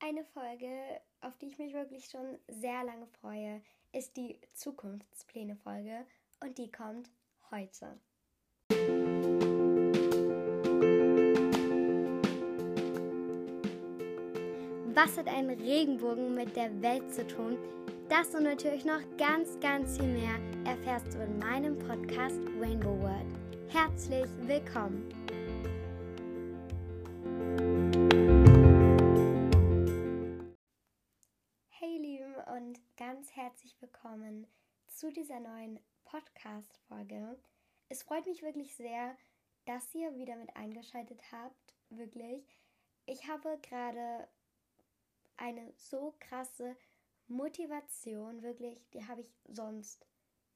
Eine Folge, auf die ich mich wirklich schon sehr lange freue, ist die Zukunftspläne-Folge und die kommt heute. Was hat ein Regenbogen mit der Welt zu tun? Das und natürlich noch ganz, ganz viel mehr erfährst du in meinem Podcast Rainbow World. Herzlich willkommen! Herzlich willkommen zu dieser neuen Podcast-Folge. Es freut mich wirklich sehr, dass ihr wieder mit eingeschaltet habt. Wirklich. Ich habe gerade eine so krasse Motivation, wirklich, die habe ich sonst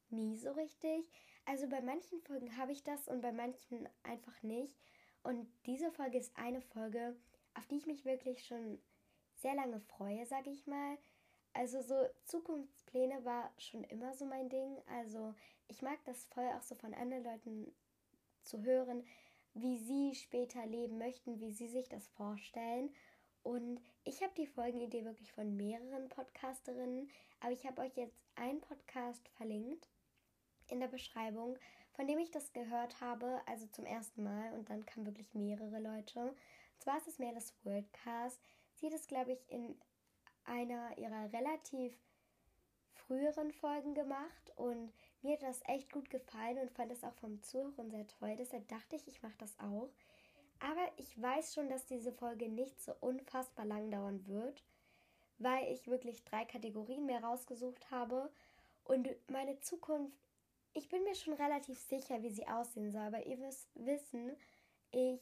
nie so richtig. Also bei manchen Folgen habe ich das und bei manchen einfach nicht. Und diese Folge ist eine Folge, auf die ich mich wirklich schon sehr lange freue, sage ich mal. Also so Zukunftspläne war schon immer so mein Ding. Also ich mag das voll auch so von anderen Leuten zu hören, wie sie später leben möchten, wie sie sich das vorstellen. Und ich habe die Folgenidee wirklich von mehreren Podcasterinnen, aber ich habe euch jetzt einen Podcast verlinkt in der Beschreibung, von dem ich das gehört habe, also zum ersten Mal und dann kamen wirklich mehrere Leute. Und zwar ist es mehr das Worldcast. Sie hat es, glaube ich, in einer ihrer relativ früheren Folgen gemacht und mir hat das echt gut gefallen und fand es auch vom Zuhören sehr toll. Deshalb dachte ich, ich mache das auch. Aber ich weiß schon, dass diese Folge nicht so unfassbar lang dauern wird, weil ich wirklich drei Kategorien mehr rausgesucht habe und meine Zukunft, ich bin mir schon relativ sicher, wie sie aussehen soll, aber ihr müsst wissen, ich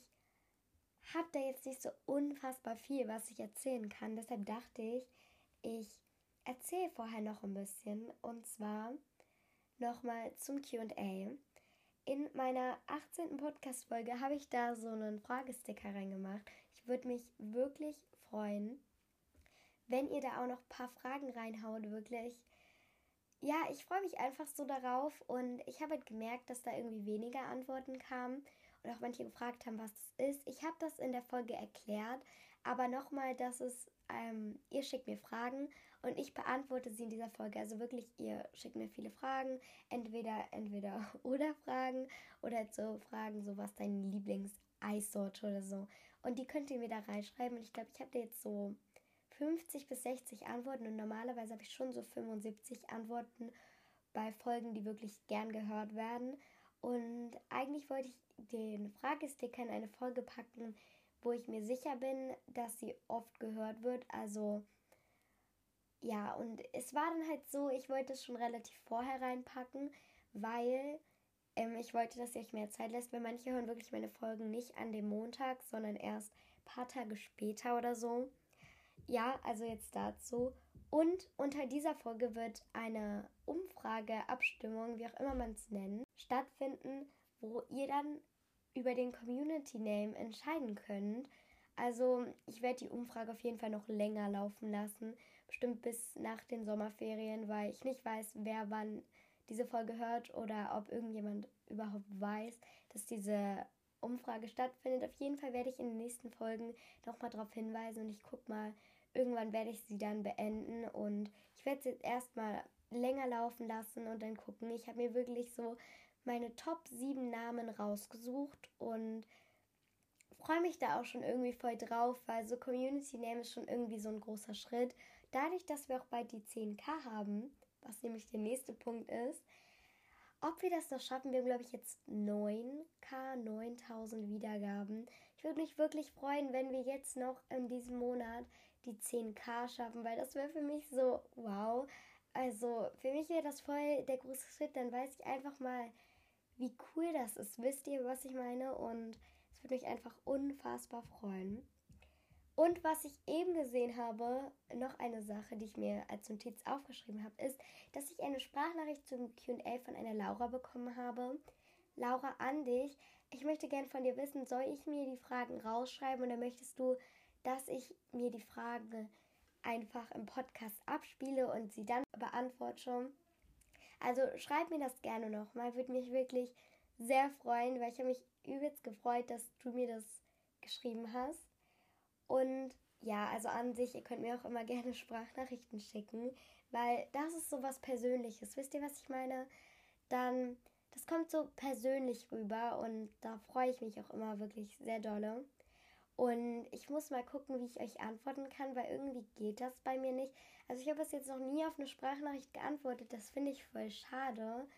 habe da jetzt nicht so unfassbar viel, was ich erzählen kann. Deshalb dachte ich, ich erzähle vorher noch ein bisschen. Und zwar nochmal zum QA. In meiner 18. Podcast-Folge habe ich da so einen Fragesticker reingemacht. Ich würde mich wirklich freuen, wenn ihr da auch noch ein paar Fragen reinhaut, wirklich. Ja, ich freue mich einfach so darauf und ich habe halt gemerkt, dass da irgendwie weniger Antworten kamen und auch manche gefragt haben, was das ist. Ich habe das in der Folge erklärt, aber nochmal, dass es, ähm, ihr schickt mir Fragen und ich beantworte sie in dieser Folge. Also wirklich, ihr schickt mir viele Fragen, entweder, entweder oder Fragen oder so Fragen, so was deine Lieblings-Eissorte oder so. Und die könnt ihr mir da reinschreiben und ich glaube, ich habe da jetzt so 50 bis 60 Antworten und normalerweise habe ich schon so 75 Antworten bei Folgen, die wirklich gern gehört werden. Und eigentlich wollte ich den Fragesticker in eine Folge packen, wo ich mir sicher bin, dass sie oft gehört wird. Also ja, und es war dann halt so, ich wollte es schon relativ vorher reinpacken, weil ähm, ich wollte, dass ihr euch mehr Zeit lässt, weil manche hören wirklich meine Folgen nicht an dem Montag, sondern erst ein paar Tage später oder so. Ja, also jetzt dazu. Und unter dieser Folge wird eine Umfrage, Abstimmung, wie auch immer man es nennt, stattfinden, wo ihr dann über den Community Name entscheiden könnt. Also ich werde die Umfrage auf jeden Fall noch länger laufen lassen, bestimmt bis nach den Sommerferien, weil ich nicht weiß, wer wann diese Folge hört oder ob irgendjemand überhaupt weiß, dass diese Umfrage stattfindet. Auf jeden Fall werde ich in den nächsten Folgen nochmal darauf hinweisen und ich gucke mal, irgendwann werde ich sie dann beenden und ich werde sie jetzt erstmal länger laufen lassen und dann gucken. Ich habe mir wirklich so meine Top 7 Namen rausgesucht und freue mich da auch schon irgendwie voll drauf, weil so Community Name ist schon irgendwie so ein großer Schritt. Dadurch, dass wir auch bald die 10k haben, was nämlich der nächste Punkt ist, ob wir das noch schaffen, wir haben glaube ich jetzt 9k, 9000 Wiedergaben. Ich würde mich wirklich freuen, wenn wir jetzt noch in diesem Monat die 10k schaffen, weil das wäre für mich so wow. Also für mich wäre das voll der große Schritt, dann weiß ich einfach mal, wie cool das ist. Wisst ihr, was ich meine? Und es würde mich einfach unfassbar freuen. Und was ich eben gesehen habe, noch eine Sache, die ich mir als Notiz aufgeschrieben habe, ist, dass ich eine Sprachnachricht zum QA von einer Laura bekommen habe. Laura, an dich. Ich möchte gern von dir wissen, soll ich mir die Fragen rausschreiben oder möchtest du, dass ich mir die Frage einfach im Podcast abspiele und sie dann beantworte? Also schreib mir das gerne nochmal, würde mich wirklich sehr freuen, weil ich habe mich übelst gefreut, dass du mir das geschrieben hast. Und ja, also an sich, ihr könnt mir auch immer gerne Sprachnachrichten schicken, weil das ist so was Persönliches. Wisst ihr, was ich meine? Dann, das kommt so persönlich rüber und da freue ich mich auch immer wirklich sehr dolle. Und ich muss mal gucken, wie ich euch antworten kann, weil irgendwie geht das bei mir nicht. Also ich habe es jetzt noch nie auf eine Sprachnachricht geantwortet. Das finde ich voll schade.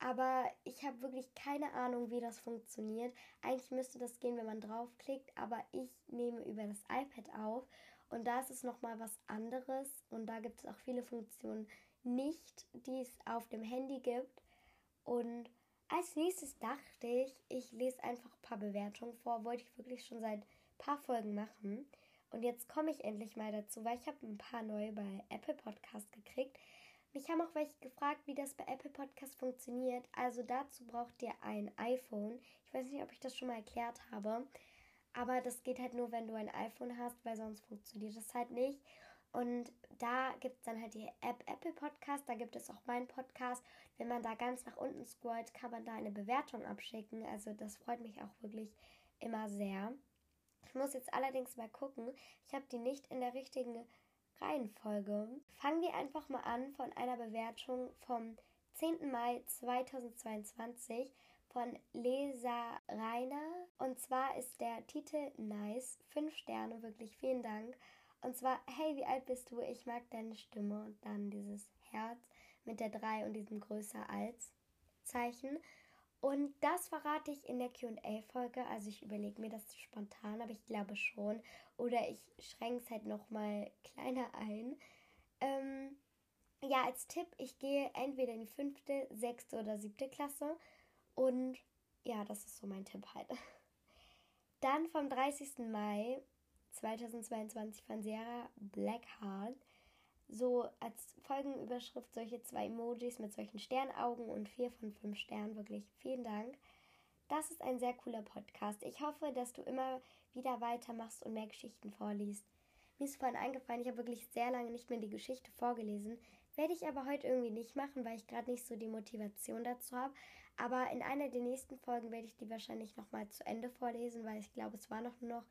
Aber ich habe wirklich keine Ahnung, wie das funktioniert. Eigentlich müsste das gehen, wenn man draufklickt, aber ich nehme über das iPad auf und da ist es nochmal was anderes und da gibt es auch viele Funktionen nicht, die es auf dem Handy gibt. Und als nächstes dachte ich, ich lese einfach ein paar Bewertungen vor. Wollte ich wirklich schon seit paar Folgen machen. Und jetzt komme ich endlich mal dazu, weil ich habe ein paar neue bei Apple Podcast gekriegt. Mich haben auch welche gefragt, wie das bei Apple Podcast funktioniert. Also dazu braucht ihr ein iPhone. Ich weiß nicht, ob ich das schon mal erklärt habe. Aber das geht halt nur, wenn du ein iPhone hast, weil sonst funktioniert das halt nicht. Und da gibt es dann halt die App Apple Podcast, da gibt es auch meinen Podcast. Wenn man da ganz nach unten scrollt, kann man da eine Bewertung abschicken. Also das freut mich auch wirklich immer sehr. Ich muss jetzt allerdings mal gucken. Ich habe die nicht in der richtigen Reihenfolge. Fangen wir einfach mal an von einer Bewertung vom 10. Mai 2022 von Lesa Rainer. Und zwar ist der Titel Nice. 5 Sterne, wirklich vielen Dank. Und zwar, hey, wie alt bist du? Ich mag deine Stimme. Und dann dieses Herz mit der 3 und diesem größer als Zeichen. Und das verrate ich in der QA-Folge. Also ich überlege mir das spontan, aber ich glaube schon. Oder ich schränke es halt nochmal kleiner ein. Ähm, ja, als Tipp, ich gehe entweder in die fünfte, sechste oder siebte Klasse. Und ja, das ist so mein Tipp halt. Dann vom 30. Mai 2022 von Sarah Blackheart so als Folgenüberschrift solche zwei Emojis mit solchen Sternaugen und vier von fünf Sternen. Wirklich vielen Dank. Das ist ein sehr cooler Podcast. Ich hoffe, dass du immer wieder weitermachst und mehr Geschichten vorliest. Mir ist vorhin eingefallen, ich habe wirklich sehr lange nicht mehr die Geschichte vorgelesen. Werde ich aber heute irgendwie nicht machen, weil ich gerade nicht so die Motivation dazu habe. Aber in einer der nächsten Folgen werde ich die wahrscheinlich nochmal zu Ende vorlesen, weil ich glaube, es war noch nur noch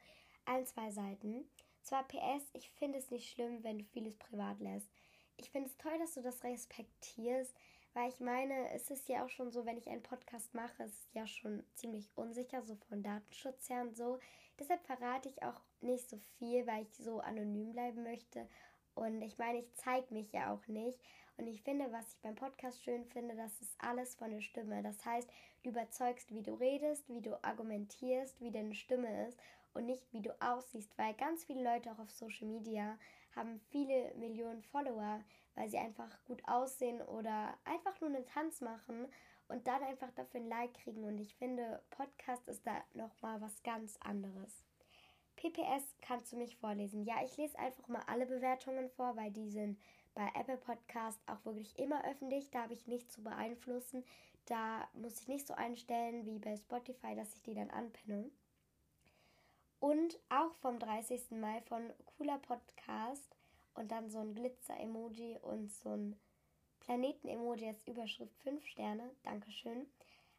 ein, zwei Seiten. Zwar PS, ich finde es nicht schlimm, wenn du vieles privat lässt. Ich finde es toll, dass du das respektierst, weil ich meine, es ist ja auch schon so, wenn ich einen Podcast mache, es ist ja schon ziemlich unsicher, so von Datenschutz her und so. Deshalb verrate ich auch nicht so viel, weil ich so anonym bleiben möchte. Und ich meine, ich zeige mich ja auch nicht. Und ich finde, was ich beim Podcast schön finde, das ist alles von der Stimme. Das heißt, du überzeugst, wie du redest, wie du argumentierst, wie deine Stimme ist und nicht wie du aussiehst, weil ganz viele Leute auch auf Social Media haben viele Millionen Follower, weil sie einfach gut aussehen oder einfach nur einen Tanz machen und dann einfach dafür ein Like kriegen und ich finde Podcast ist da noch mal was ganz anderes. PPS kannst du mich vorlesen. Ja, ich lese einfach mal alle Bewertungen vor, weil die sind bei Apple Podcast auch wirklich immer öffentlich. Da habe ich nichts zu beeinflussen. Da muss ich nicht so einstellen wie bei Spotify, dass ich die dann anpinne. Und auch vom 30. Mai von Cooler Podcast und dann so ein Glitzer-Emoji und so ein Planeten-Emoji als Überschrift 5 Sterne. Dankeschön.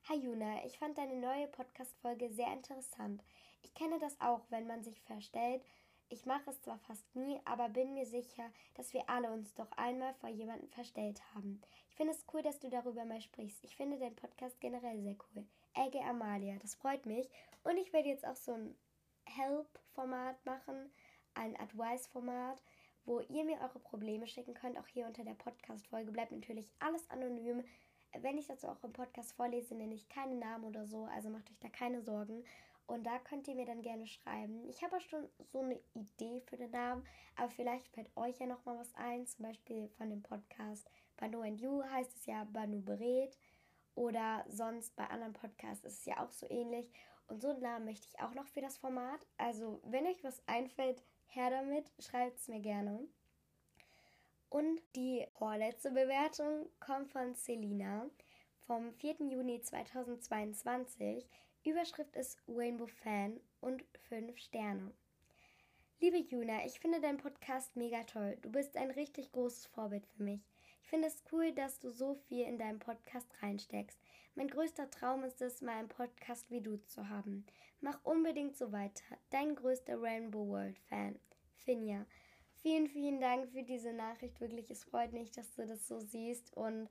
Hi Juna, ich fand deine neue Podcast-Folge sehr interessant. Ich kenne das auch, wenn man sich verstellt. Ich mache es zwar fast nie, aber bin mir sicher, dass wir alle uns doch einmal vor jemandem verstellt haben. Ich finde es cool, dass du darüber mal sprichst. Ich finde deinen Podcast generell sehr cool. Ege Amalia, das freut mich. Und ich werde jetzt auch so ein Help-Format machen, ein Advice-Format, wo ihr mir eure Probleme schicken könnt. Auch hier unter der Podcast-Folge bleibt natürlich alles anonym. Wenn ich dazu auch im Podcast vorlese, nenne ich keinen Namen oder so, also macht euch da keine Sorgen. Und da könnt ihr mir dann gerne schreiben. Ich habe auch schon so eine Idee für den Namen, aber vielleicht fällt euch ja noch mal was ein. Zum Beispiel von dem Podcast Banu and You heißt es ja Banu berät. Oder sonst bei anderen Podcasts ist es ja auch so ähnlich. Und so einen Namen möchte ich auch noch für das Format. Also, wenn euch was einfällt, her damit, schreibt es mir gerne. Und die vorletzte Bewertung kommt von Selina vom 4. Juni 2022. Überschrift ist Rainbow Fan und 5 Sterne. Liebe Juna, ich finde deinen Podcast mega toll. Du bist ein richtig großes Vorbild für mich. Ich finde es cool, dass du so viel in deinen Podcast reinsteckst. Mein größter Traum ist es, mal einen Podcast wie du zu haben. Mach unbedingt so weiter. Dein größter Rainbow World Fan. Finja. Vielen, vielen Dank für diese Nachricht. Wirklich, es freut mich, dass du das so siehst und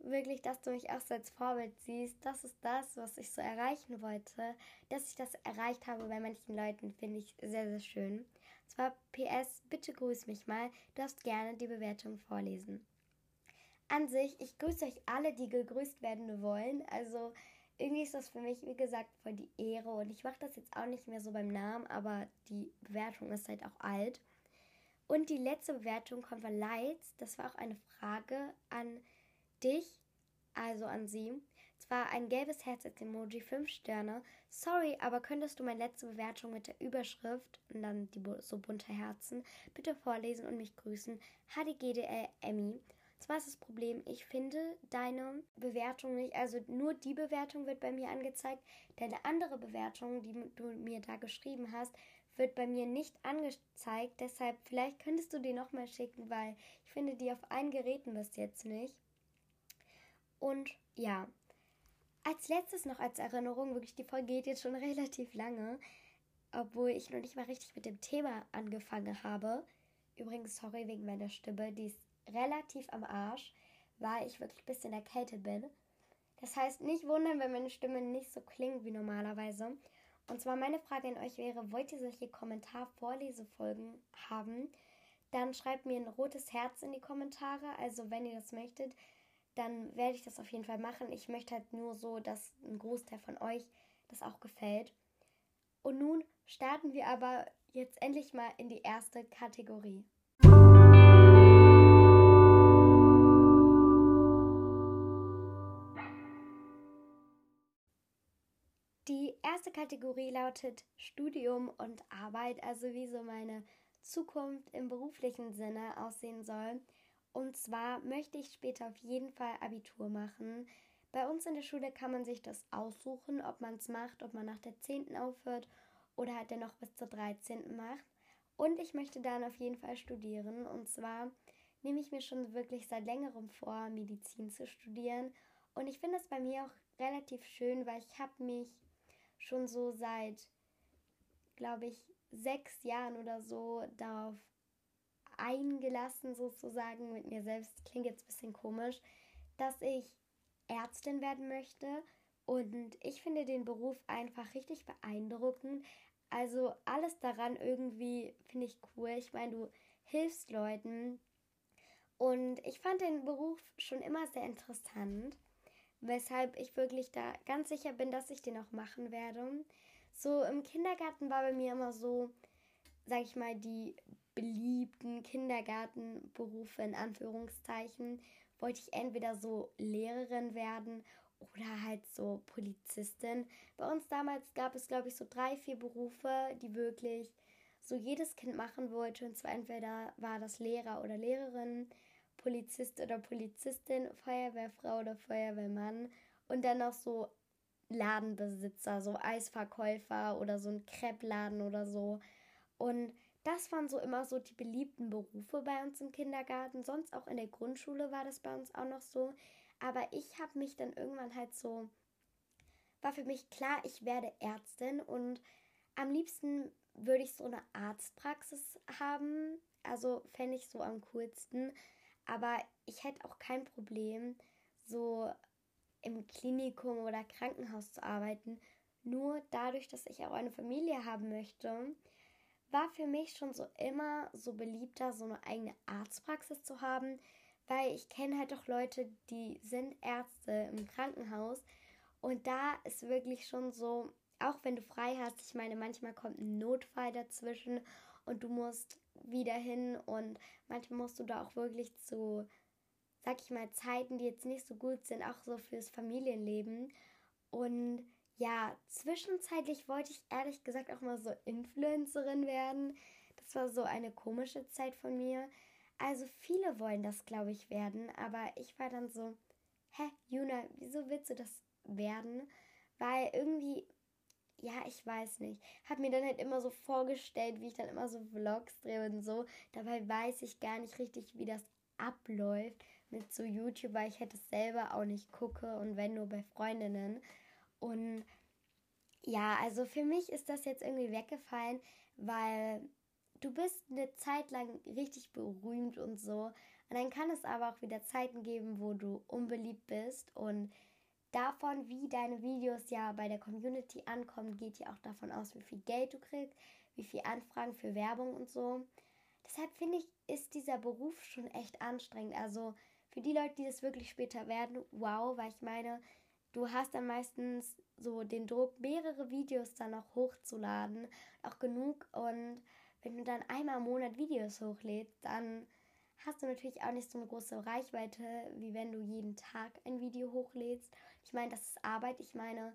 wirklich, dass du mich auch so als Vorbild siehst. Das ist das, was ich so erreichen wollte. Dass ich das erreicht habe bei manchen Leuten, finde ich sehr, sehr schön. Zwar PS, bitte grüß mich mal. Du darfst gerne die Bewertung vorlesen. An sich, ich grüße euch alle, die gegrüßt werden wollen. Also irgendwie ist das für mich, wie gesagt, voll die Ehre. Und ich mache das jetzt auch nicht mehr so beim Namen, aber die Bewertung ist halt auch alt. Und die letzte Bewertung kommt von Lights. Das war auch eine Frage an dich, also an sie. Zwar ein gelbes Herz als Emoji, 5 Sterne. Sorry, aber könntest du meine letzte Bewertung mit der Überschrift und dann die so bunte Herzen bitte vorlesen und mich grüßen? HDGDL Emmy. Zwar ist das Problem, ich finde deine Bewertung nicht, also nur die Bewertung wird bei mir angezeigt. Deine andere Bewertung, die du mir da geschrieben hast, wird bei mir nicht angezeigt. Deshalb, vielleicht könntest du die nochmal schicken, weil ich finde die auf allen Geräten bis jetzt nicht. Und ja, als letztes noch als Erinnerung, wirklich, die Folge geht jetzt schon relativ lange, obwohl ich noch nicht mal richtig mit dem Thema angefangen habe. Übrigens, sorry wegen meiner Stimme, die ist relativ am Arsch, weil ich wirklich ein bisschen erkältet bin. Das heißt, nicht wundern, wenn meine Stimme nicht so klingt wie normalerweise. Und zwar meine Frage an euch wäre, wollt ihr solche Kommentar-Vorlesefolgen haben? Dann schreibt mir ein rotes Herz in die Kommentare. Also wenn ihr das möchtet, dann werde ich das auf jeden Fall machen. Ich möchte halt nur so, dass ein Großteil von euch das auch gefällt. Und nun starten wir aber jetzt endlich mal in die erste Kategorie. Erste Kategorie lautet Studium und Arbeit, also wie so meine Zukunft im beruflichen Sinne aussehen soll. Und zwar möchte ich später auf jeden Fall Abitur machen. Bei uns in der Schule kann man sich das aussuchen, ob man es macht, ob man nach der 10. aufhört oder halt dennoch bis zur 13. macht. Und ich möchte dann auf jeden Fall studieren. Und zwar nehme ich mir schon wirklich seit längerem vor, Medizin zu studieren. Und ich finde es bei mir auch relativ schön, weil ich habe mich schon so seit, glaube ich, sechs Jahren oder so darauf eingelassen, sozusagen mit mir selbst. Klingt jetzt ein bisschen komisch, dass ich Ärztin werden möchte. Und ich finde den Beruf einfach richtig beeindruckend. Also alles daran irgendwie finde ich cool. Ich meine, du hilfst Leuten. Und ich fand den Beruf schon immer sehr interessant, weshalb ich wirklich da ganz sicher bin, dass ich den auch machen werde. So im Kindergarten war bei mir immer so, sag ich mal, die beliebten Kindergartenberufe in Anführungszeichen wollte ich entweder so Lehrerin werden oder halt so Polizistin. Bei uns damals gab es, glaube ich, so drei, vier Berufe, die wirklich so jedes Kind machen wollte. Und zwar entweder war das Lehrer oder Lehrerin, Polizist oder Polizistin, Feuerwehrfrau oder Feuerwehrmann und dann noch so Ladenbesitzer, so Eisverkäufer oder so ein Kreppladen oder so. Und das waren so immer so die beliebten Berufe bei uns im Kindergarten. Sonst auch in der Grundschule war das bei uns auch noch so. Aber ich habe mich dann irgendwann halt so, war für mich klar, ich werde Ärztin und am liebsten würde ich so eine Arztpraxis haben. Also fände ich so am coolsten. Aber ich hätte auch kein Problem, so im Klinikum oder Krankenhaus zu arbeiten. Nur dadurch, dass ich auch eine Familie haben möchte, war für mich schon so immer so beliebter, so eine eigene Arztpraxis zu haben, weil ich kenne halt auch Leute, die sind Ärzte im Krankenhaus und da ist wirklich schon so, auch wenn du frei hast, ich meine, manchmal kommt ein Notfall dazwischen und du musst wieder hin und manchmal musst du da auch wirklich zu, sag ich mal, Zeiten, die jetzt nicht so gut sind, auch so fürs Familienleben und ja, zwischenzeitlich wollte ich ehrlich gesagt auch mal so Influencerin werden. Das war so eine komische Zeit von mir. Also viele wollen das, glaube ich, werden, aber ich war dann so, hä, Juna, wieso willst du das werden? Weil irgendwie, ja, ich weiß nicht. Hab mir dann halt immer so vorgestellt, wie ich dann immer so Vlogs drehe und so. Dabei weiß ich gar nicht richtig, wie das abläuft mit so YouTube, weil ich hätte es selber auch nicht gucke und wenn nur bei Freundinnen. Und ja, also für mich ist das jetzt irgendwie weggefallen, weil du bist eine Zeit lang richtig berühmt und so. Und dann kann es aber auch wieder Zeiten geben, wo du unbeliebt bist. Und davon, wie deine Videos ja bei der Community ankommen, geht ja auch davon aus, wie viel Geld du kriegst, wie viel Anfragen für Werbung und so. Deshalb finde ich, ist dieser Beruf schon echt anstrengend. Also für die Leute, die das wirklich später werden, wow, weil ich meine, du hast dann meistens so den Druck, mehrere Videos dann noch hochzuladen, auch genug. Und wenn du dann einmal im Monat Videos hochlädst, dann hast du natürlich auch nicht so eine große Reichweite, wie wenn du jeden Tag ein Video hochlädst. Ich meine, das ist Arbeit. Ich meine,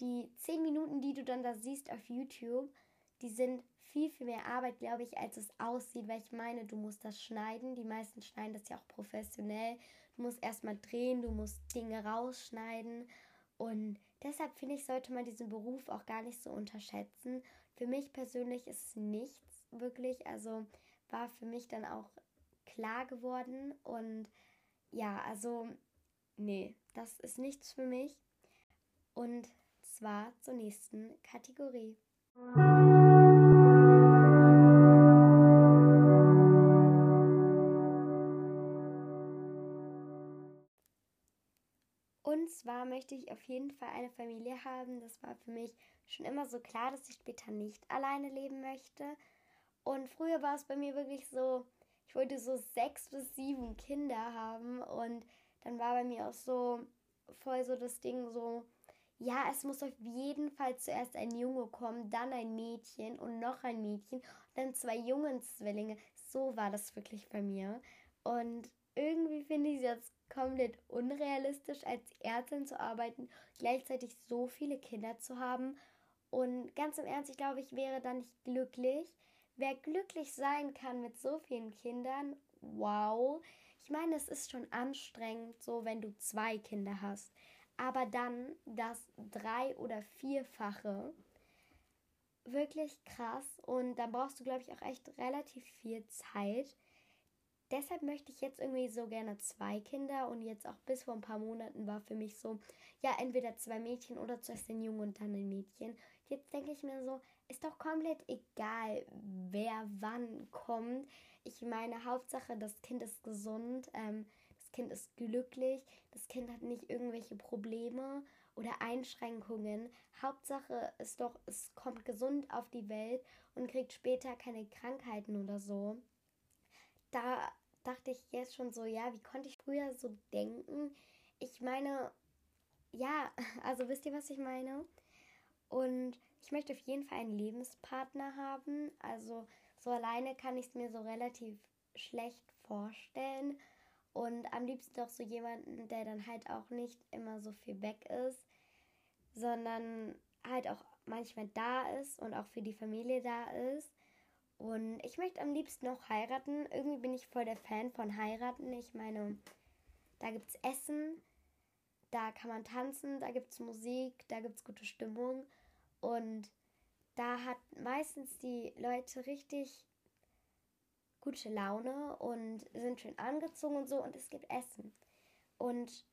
die 10 Minuten, die du dann da siehst auf YouTube, die sind viel, viel mehr Arbeit, glaube ich, als es aussieht, weil ich meine, du musst das schneiden. Die meisten schneiden das ja auch professionell. Du musst erstmal drehen, du musst Dinge rausschneiden. Und deshalb finde ich, sollte man diesen Beruf auch gar nicht so unterschätzen. Für mich persönlich ist es nichts wirklich. Also war für mich dann auch klar geworden. Und ja, also nee, das ist nichts für mich. Und zwar zur nächsten Kategorie. Und zwar möchte ich auf jeden Fall eine Familie haben. Das war für mich schon immer so klar, dass ich später nicht alleine leben möchte. Und früher war es bei mir wirklich so, ich wollte so sechs bis sieben Kinder haben. Und dann war bei mir auch so voll so das Ding so, ja, es muss auf jeden Fall zuerst ein Junge kommen, dann ein Mädchen und noch ein Mädchen und dann zwei Jungenzwillinge. So war das wirklich bei mir. Und irgendwie finde ich es jetzt komplett unrealistisch, als Ärztin zu arbeiten, gleichzeitig so viele Kinder zu haben. Und ganz im Ernst, ich glaube, ich wäre da nicht glücklich. Wer glücklich sein kann mit so vielen Kindern, wow. Ich meine, es ist schon anstrengend, so wenn du zwei Kinder hast. Aber dann das drei- oder vierfache, wirklich krass. Und dann brauchst du, glaube ich, auch echt relativ viel Zeit deshalb möchte ich jetzt irgendwie so gerne zwei Kinder und jetzt auch bis vor ein paar Monaten war für mich so, ja, entweder zwei Mädchen oder zuerst ein Junge und dann ein Mädchen. Jetzt denke ich mir so, ist doch komplett egal, wer wann kommt. Ich meine, Hauptsache, das Kind ist gesund, ähm, das Kind ist glücklich, das Kind hat nicht irgendwelche Probleme oder Einschränkungen. Hauptsache ist doch, es kommt gesund auf die Welt und kriegt später keine Krankheiten oder so da dachte ich jetzt schon so, ja, wie konnte ich früher so denken? Ich meine, ja, also wisst ihr, was ich meine? Und ich möchte auf jeden Fall einen Lebenspartner haben. Also so alleine kann ich es mir so relativ schlecht vorstellen. Und am liebsten doch so jemanden, der dann halt auch nicht immer so viel weg ist, sondern halt auch manchmal da ist und auch für die Familie da ist. Und ich möchte am liebsten noch heiraten. Irgendwie bin ich voll der Fan von heiraten. Ich meine, da gibt es Essen, da kann man tanzen, da gibt es Musik, da gibt es gute Stimmung. Und da hat meistens die Leute richtig gute Laune und sind schön angezogen und so. Und es gibt Essen. Und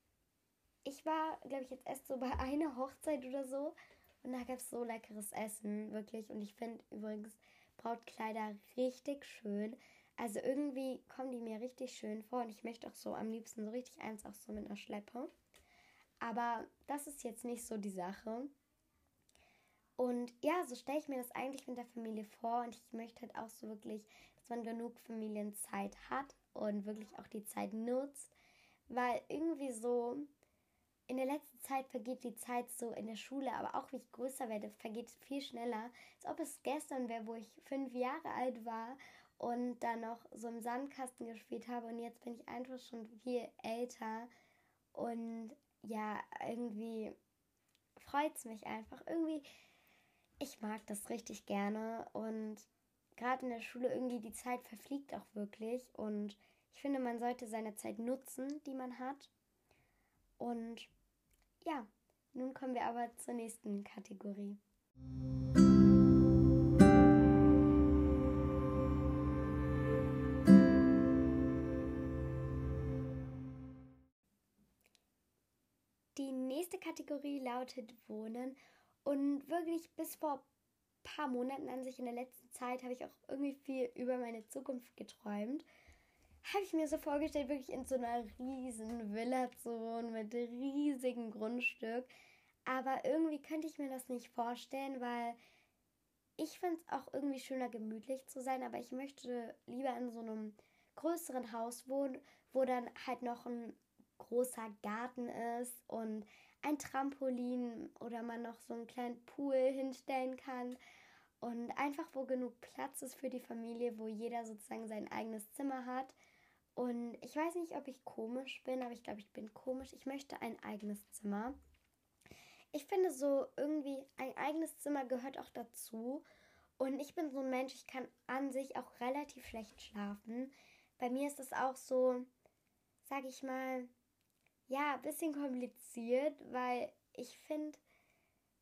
ich war, glaube ich, jetzt erst so bei einer Hochzeit oder so. Und da gab es so leckeres Essen, wirklich. Und ich finde übrigens, Brautkleider richtig schön. Also irgendwie kommen die mir richtig schön vor und ich möchte auch so am liebsten so richtig eins auch so mit einer Schleppe. Aber das ist jetzt nicht so die Sache. Und ja, so stelle ich mir das eigentlich mit der Familie vor. Und ich möchte halt auch so wirklich, dass man genug Familienzeit hat und wirklich auch die Zeit nutzt, weil irgendwie so in der letzten Zeit vergeht die Zeit so in der Schule, aber auch wie ich größer werde, vergeht es viel schneller, als ob es gestern wäre, wo ich fünf Jahre alt war und dann noch so im Sandkasten gespielt habe und jetzt bin ich einfach schon viel älter. Und ja, irgendwie freut es mich einfach. Irgendwie, ich mag das richtig gerne und gerade in der Schule irgendwie die Zeit verfliegt auch wirklich und ich finde, man sollte seine Zeit nutzen, die man hat. Und ja, nun kommen wir aber zur nächsten Kategorie. Die nächste Kategorie lautet Wohnen und wirklich bis vor paar Monaten an sich in der letzten Zeit habe ich auch irgendwie viel über meine Zukunft geträumt. Habe ich mir so vorgestellt, wirklich in so einer riesen Villa zu wohnen mit riesigem Grundstück. Aber irgendwie könnte ich mir das nicht vorstellen, weil ich finde es auch irgendwie schöner, gemütlich zu sein. Aber ich möchte lieber in so einem größeren Haus wohnen, wo dann halt noch ein großer Garten ist und ein Trampolin oder man noch so einen kleinen Pool hinstellen kann und einfach wo genug Platz ist für die Familie, wo jeder sozusagen sein eigenes Zimmer hat. Und ich weiß nicht, ob ich komisch bin, aber ich glaube, ich bin komisch. Ich möchte ein eigenes Zimmer. Ich finde so irgendwie ein eigenes Zimmer gehört auch dazu. Und ich bin so ein Mensch, ich kann an sich auch relativ schlecht schlafen. Bei mir ist das auch so, sag ich mal, ja, ein bisschen kompliziert, weil ich finde,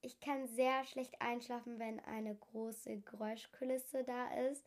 ich kann sehr schlecht einschlafen, wenn eine große Geräuschkulisse da ist.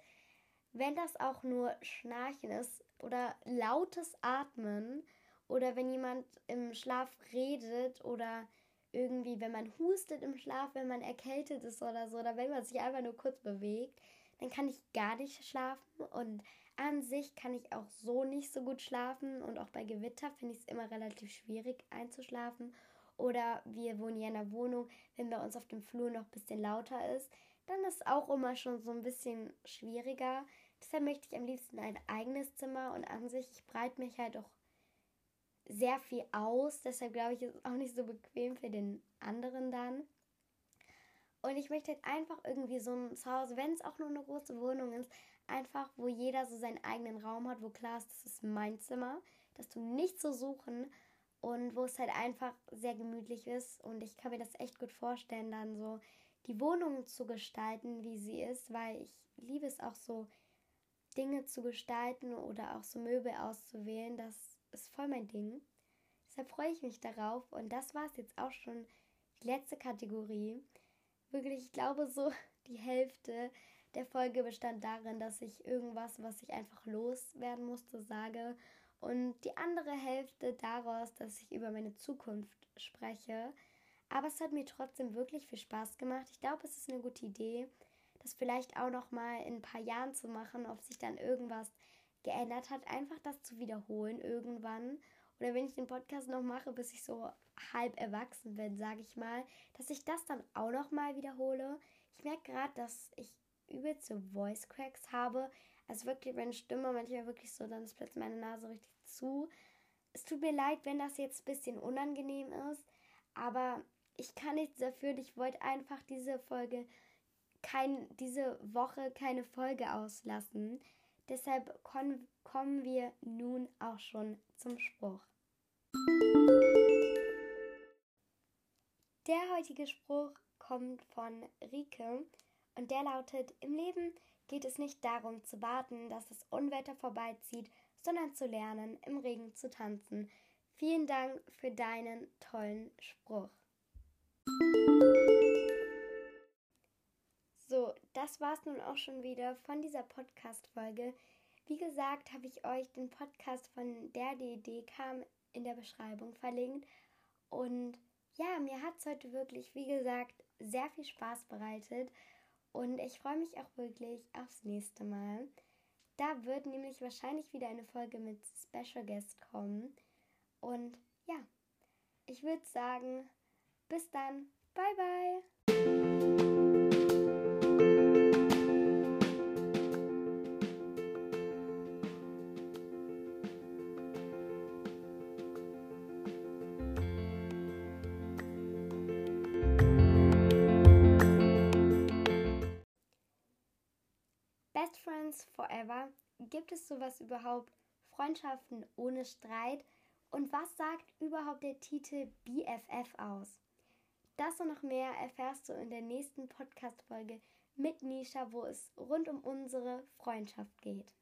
Wenn das auch nur Schnarchen ist oder lautes Atmen oder wenn jemand im Schlaf redet oder irgendwie, wenn man hustet im Schlaf, wenn man erkältet ist oder so, oder wenn man sich einfach nur kurz bewegt, dann kann ich gar nicht schlafen und an sich kann ich auch so nicht so gut schlafen und auch bei Gewitter finde ich es immer relativ schwierig einzuschlafen. Oder wir wohnen ja in einer Wohnung, wenn bei uns auf dem Flur noch ein bisschen lauter ist, dann ist es auch immer schon so ein bisschen schwieriger. Deshalb möchte ich am liebsten ein eigenes Zimmer und an sich, ich breite mich halt auch sehr viel aus. Deshalb glaube ich, ist es auch nicht so bequem für den anderen dann. Und ich möchte halt einfach irgendwie so ein Zuhause, wenn es auch nur eine große Wohnung ist, einfach, wo jeder so seinen eigenen Raum hat, wo klar ist, das ist mein Zimmer, dass du nichts zu suchen und wo es halt einfach sehr gemütlich ist. Und ich kann mir das echt gut vorstellen, dann so die Wohnung zu gestalten, wie sie ist, weil ich liebe es auch so, Dinge zu gestalten oder auch so Möbel auszuwählen. Das ist voll mein Ding. Deshalb freue ich mich darauf. Und das war es jetzt auch schon die letzte Kategorie. Wirklich, ich glaube, so die Hälfte der Folge bestand darin, dass ich irgendwas, was ich einfach loswerden musste, sage. Und die andere Hälfte daraus, dass ich über meine Zukunft spreche. Aber es hat mir trotzdem wirklich viel Spaß gemacht. Ich glaube, es ist eine gute Idee, das vielleicht auch noch mal in ein paar Jahren zu machen, ob sich dann irgendwas geändert hat, einfach das zu wiederholen irgendwann. Oder wenn ich den Podcast noch mache, bis ich so halb erwachsen bin, sage ich mal, dass ich das dann auch noch mal wiederhole. Ich merke gerade, dass ich übelste Voice Cracks habe. Also wirklich, meine Stimme manchmal wirklich so, dann ist plötzlich meine Nase richtig zu. Es tut mir leid, wenn das jetzt ein bisschen unangenehm ist, aber ich kann nichts dafür. Ich wollte einfach diese Folge, kein, diese Woche keine Folge auslassen. Deshalb kommen wir nun auch schon zum Spruch. Der heutige Spruch kommt von Rike und der lautet, im Leben geht es nicht darum zu warten, dass das Unwetter vorbeizieht, sondern zu lernen, im Regen zu tanzen. Vielen Dank für deinen tollen Spruch. So, das war's nun auch schon wieder von dieser Podcast-Folge. Wie gesagt, habe ich euch den Podcast von der die Idee kam in der Beschreibung verlinkt. Und ja, mir hat es heute wirklich, wie gesagt, sehr viel Spaß bereitet. Und ich freue mich auch wirklich aufs nächste Mal. Da wird nämlich wahrscheinlich wieder eine Folge mit Special Guest kommen. Und ja, ich würde sagen, bis dann. Bye bye. Friends Forever? Gibt es sowas überhaupt? Freundschaften ohne Streit? Und was sagt überhaupt der Titel BFF aus? Das und noch mehr erfährst du in der nächsten Podcast-Folge mit Nisha, wo es rund um unsere Freundschaft geht.